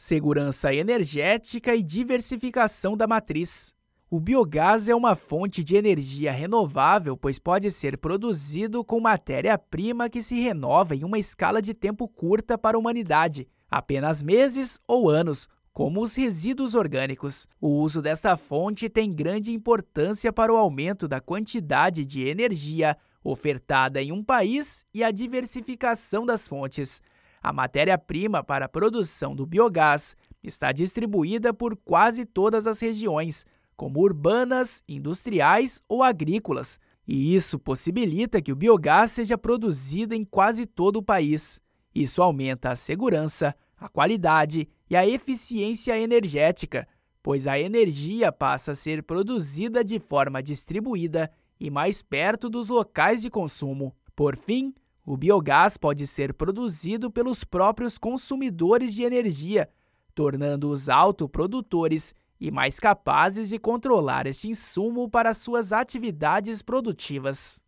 segurança energética e diversificação da matriz. O biogás é uma fonte de energia renovável, pois pode ser produzido com matéria-prima que se renova em uma escala de tempo curta para a humanidade, apenas meses ou anos, como os resíduos orgânicos. O uso desta fonte tem grande importância para o aumento da quantidade de energia ofertada em um país e a diversificação das fontes. A matéria-prima para a produção do biogás está distribuída por quase todas as regiões, como urbanas, industriais ou agrícolas, e isso possibilita que o biogás seja produzido em quase todo o país. Isso aumenta a segurança, a qualidade e a eficiência energética, pois a energia passa a ser produzida de forma distribuída e mais perto dos locais de consumo. Por fim, o biogás pode ser produzido pelos próprios consumidores de energia, tornando-os autoprodutores e mais capazes de controlar este insumo para suas atividades produtivas.